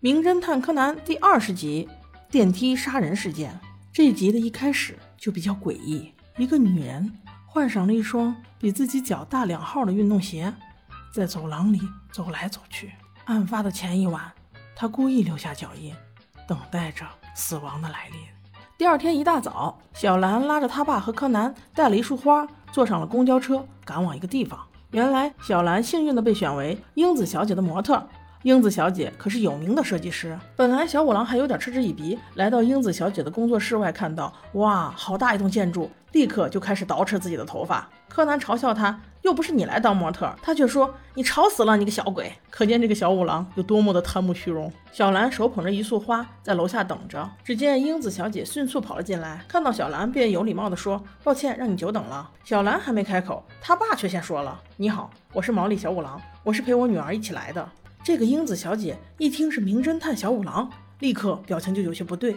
名侦探柯南第二十集电梯杀人事件。这一集的一开始就比较诡异，一个女人换上了一双比自己脚大两号的运动鞋，在走廊里走来走去。案发的前一晚，她故意留下脚印，等待着死亡的来临。第二天一大早，小兰拉着她爸和柯南，带了一束花，坐上了公交车，赶往一个地方。原来，小兰幸运的被选为英子小姐的模特。英子小姐可是有名的设计师。本来小五郎还有点嗤之以鼻，来到英子小姐的工作室外，看到哇，好大一栋建筑，立刻就开始捯饬自己的头发。柯南嘲笑他，又不是你来当模特，他却说你吵死了，你个小鬼！可见这个小五郎有多么的贪慕虚荣。小兰手捧着一束花在楼下等着，只见英子小姐迅速跑了进来，看到小兰便有礼貌地说：“抱歉，让你久等了。”小兰还没开口，他爸却先说了：“你好，我是毛利小五郎，我是陪我女儿一起来的。”这个英子小姐一听是名侦探小五郎，立刻表情就有些不对。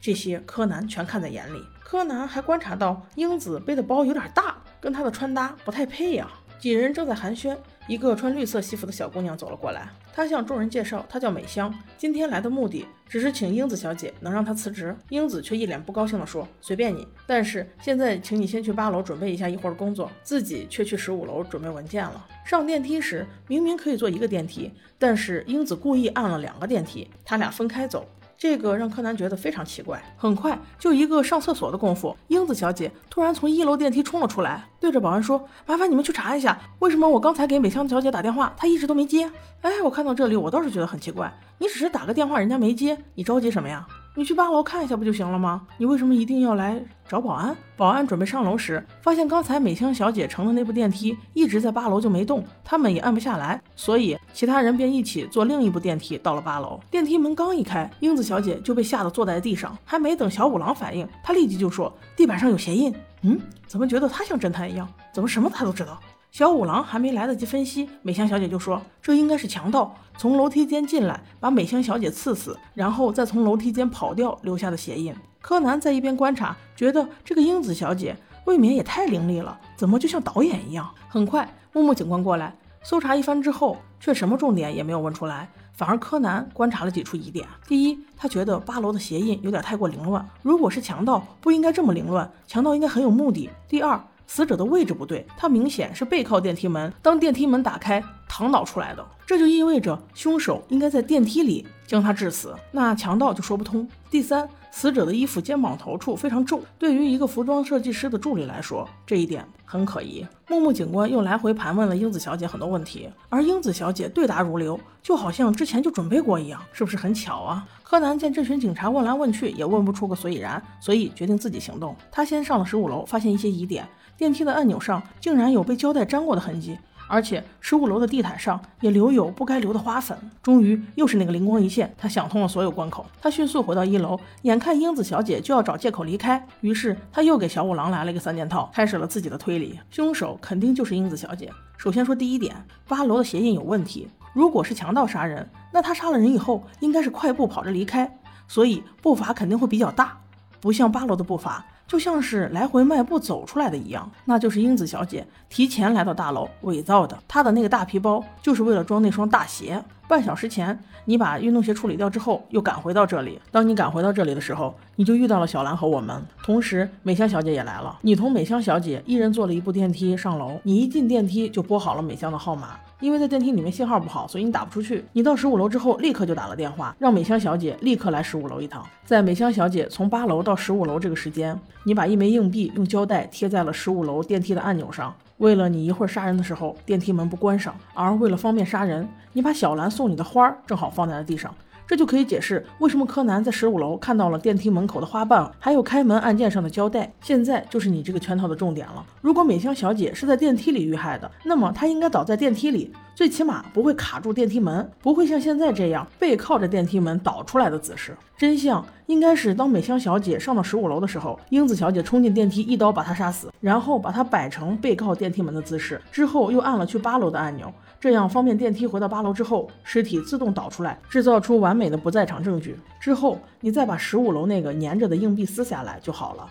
这些柯南全看在眼里。柯南还观察到英子背的包有点大，跟她的穿搭不太配呀。几人正在寒暄，一个穿绿色西服的小姑娘走了过来。她向众人介绍，她叫美香，今天来的目的只是请英子小姐能让她辞职。英子却一脸不高兴地说：“随便你，但是现在请你先去八楼准备一下一会儿工作。”自己却去十五楼准备文件了。上电梯时，明明可以坐一个电梯，但是英子故意按了两个电梯，他俩分开走。这个让柯南觉得非常奇怪。很快，就一个上厕所的功夫，英子小姐突然从一楼电梯冲了出来，对着保安说：“麻烦你们去查一下，为什么我刚才给美香小姐打电话，她一直都没接。”哎，我看到这里，我倒是觉得很奇怪。你只是打个电话，人家没接，你着急什么呀？你去八楼看一下不就行了吗？你为什么一定要来找保安？保安准备上楼时，发现刚才美香小姐乘的那部电梯一直在八楼就没动，他们也按不下来，所以其他人便一起坐另一部电梯到了八楼。电梯门刚一开，英子小姐就被吓得坐在地上，还没等小五郎反应，他立即就说地板上有鞋印。嗯，怎么觉得他像侦探一样？怎么什么他都知道？小五郎还没来得及分析，美香小姐就说：“这应该是强盗从楼梯间进来，把美香小姐刺死，然后再从楼梯间跑掉留下的鞋印。”柯南在一边观察，觉得这个英子小姐未免也太伶俐了，怎么就像导演一样？很快，木木警官过来搜查一番之后，却什么重点也没有问出来，反而柯南观察了几处疑点。第一，他觉得八楼的鞋印有点太过凌乱，如果是强盗，不应该这么凌乱，强盗应该很有目的。第二，死者的位置不对，他明显是背靠电梯门，当电梯门打开躺倒出来的，这就意味着凶手应该在电梯里将他致死，那强盗就说不通。第三，死者的衣服肩膀头处非常皱，对于一个服装设计师的助理来说，这一点很可疑。木木警官又来回盘问了英子小姐很多问题，而英子小姐对答如流，就好像之前就准备过一样，是不是很巧啊？柯南见这群警察问来问去也问不出个所以然，所以决定自己行动。他先上了十五楼，发现一些疑点。电梯的按钮上竟然有被胶带粘过的痕迹，而且十五楼的地毯上也留有不该留的花粉。终于又是那个灵光一现，他想通了所有关口。他迅速回到一楼，眼看英子小姐就要找借口离开，于是他又给小五郎来了一个三件套，开始了自己的推理。凶手肯定就是英子小姐。首先说第一点，八楼的鞋印有问题。如果是强盗杀人，那他杀了人以后应该是快步跑着离开，所以步伐肯定会比较大，不像八楼的步伐。就像是来回迈步走出来的一样，那就是英子小姐提前来到大楼伪造的。她的那个大皮包就是为了装那双大鞋。半小时前，你把运动鞋处理掉之后，又赶回到这里。当你赶回到这里的时候，你就遇到了小兰和我们，同时美香小姐也来了。你同美香小姐一人坐了一部电梯上楼。你一进电梯就拨好了美香的号码。因为在电梯里面信号不好，所以你打不出去。你到十五楼之后，立刻就打了电话，让美香小姐立刻来十五楼一趟。在美香小姐从八楼到十五楼这个时间，你把一枚硬币用胶带贴在了十五楼电梯的按钮上。为了你一会儿杀人的时候电梯门不关上，而为了方便杀人，你把小兰送你的花儿正好放在了地上。这就可以解释为什么柯南在十五楼看到了电梯门口的花瓣，还有开门按键上的胶带。现在就是你这个圈套的重点了。如果美香小姐是在电梯里遇害的，那么她应该倒在电梯里，最起码不会卡住电梯门，不会像现在这样背靠着电梯门倒出来的姿势。真相应该是，当美香小姐上到十五楼的时候，英子小姐冲进电梯，一刀把她杀死，然后把她摆成背靠电梯门的姿势，之后又按了去八楼的按钮。这样方便电梯回到八楼之后，尸体自动倒出来，制造出完美的不在场证据。之后你再把十五楼那个粘着的硬币撕下来就好了。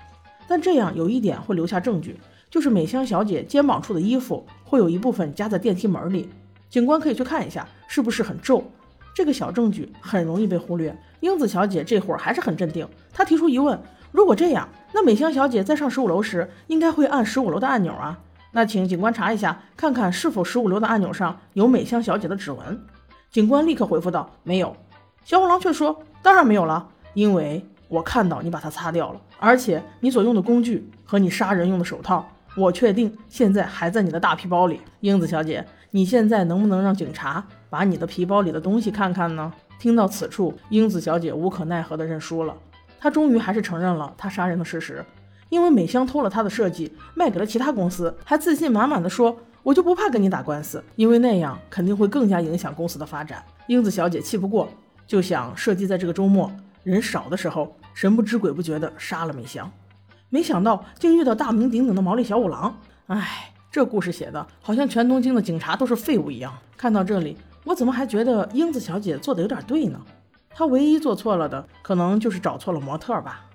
但这样有一点会留下证据，就是美香小姐肩膀处的衣服会有一部分夹在电梯门里。警官可以去看一下，是不是很皱？这个小证据很容易被忽略。英子小姐这会儿还是很镇定，她提出疑问：如果这样，那美香小姐在上十五楼时应该会按十五楼的按钮啊？那请警官查一下，看看是否十五楼的按钮上有美香小姐的指纹。警官立刻回复道：“没有。”小五郎却说：“当然没有了，因为我看到你把它擦掉了，而且你所用的工具和你杀人用的手套，我确定现在还在你的大皮包里。英子小姐，你现在能不能让警察把你的皮包里的东西看看呢？”听到此处，英子小姐无可奈何地认输了。她终于还是承认了她杀人的事实，因为美香偷了他的设计，卖给了其他公司，还自信满满的说。我就不怕跟你打官司，因为那样肯定会更加影响公司的发展。英子小姐气不过，就想设计在这个周末人少的时候，神不知鬼不觉的杀了美香。没想到竟遇到大名鼎鼎的毛利小五郎。唉，这故事写的好像全东京的警察都是废物一样。看到这里，我怎么还觉得英子小姐做的有点对呢？她唯一做错了的，可能就是找错了模特吧。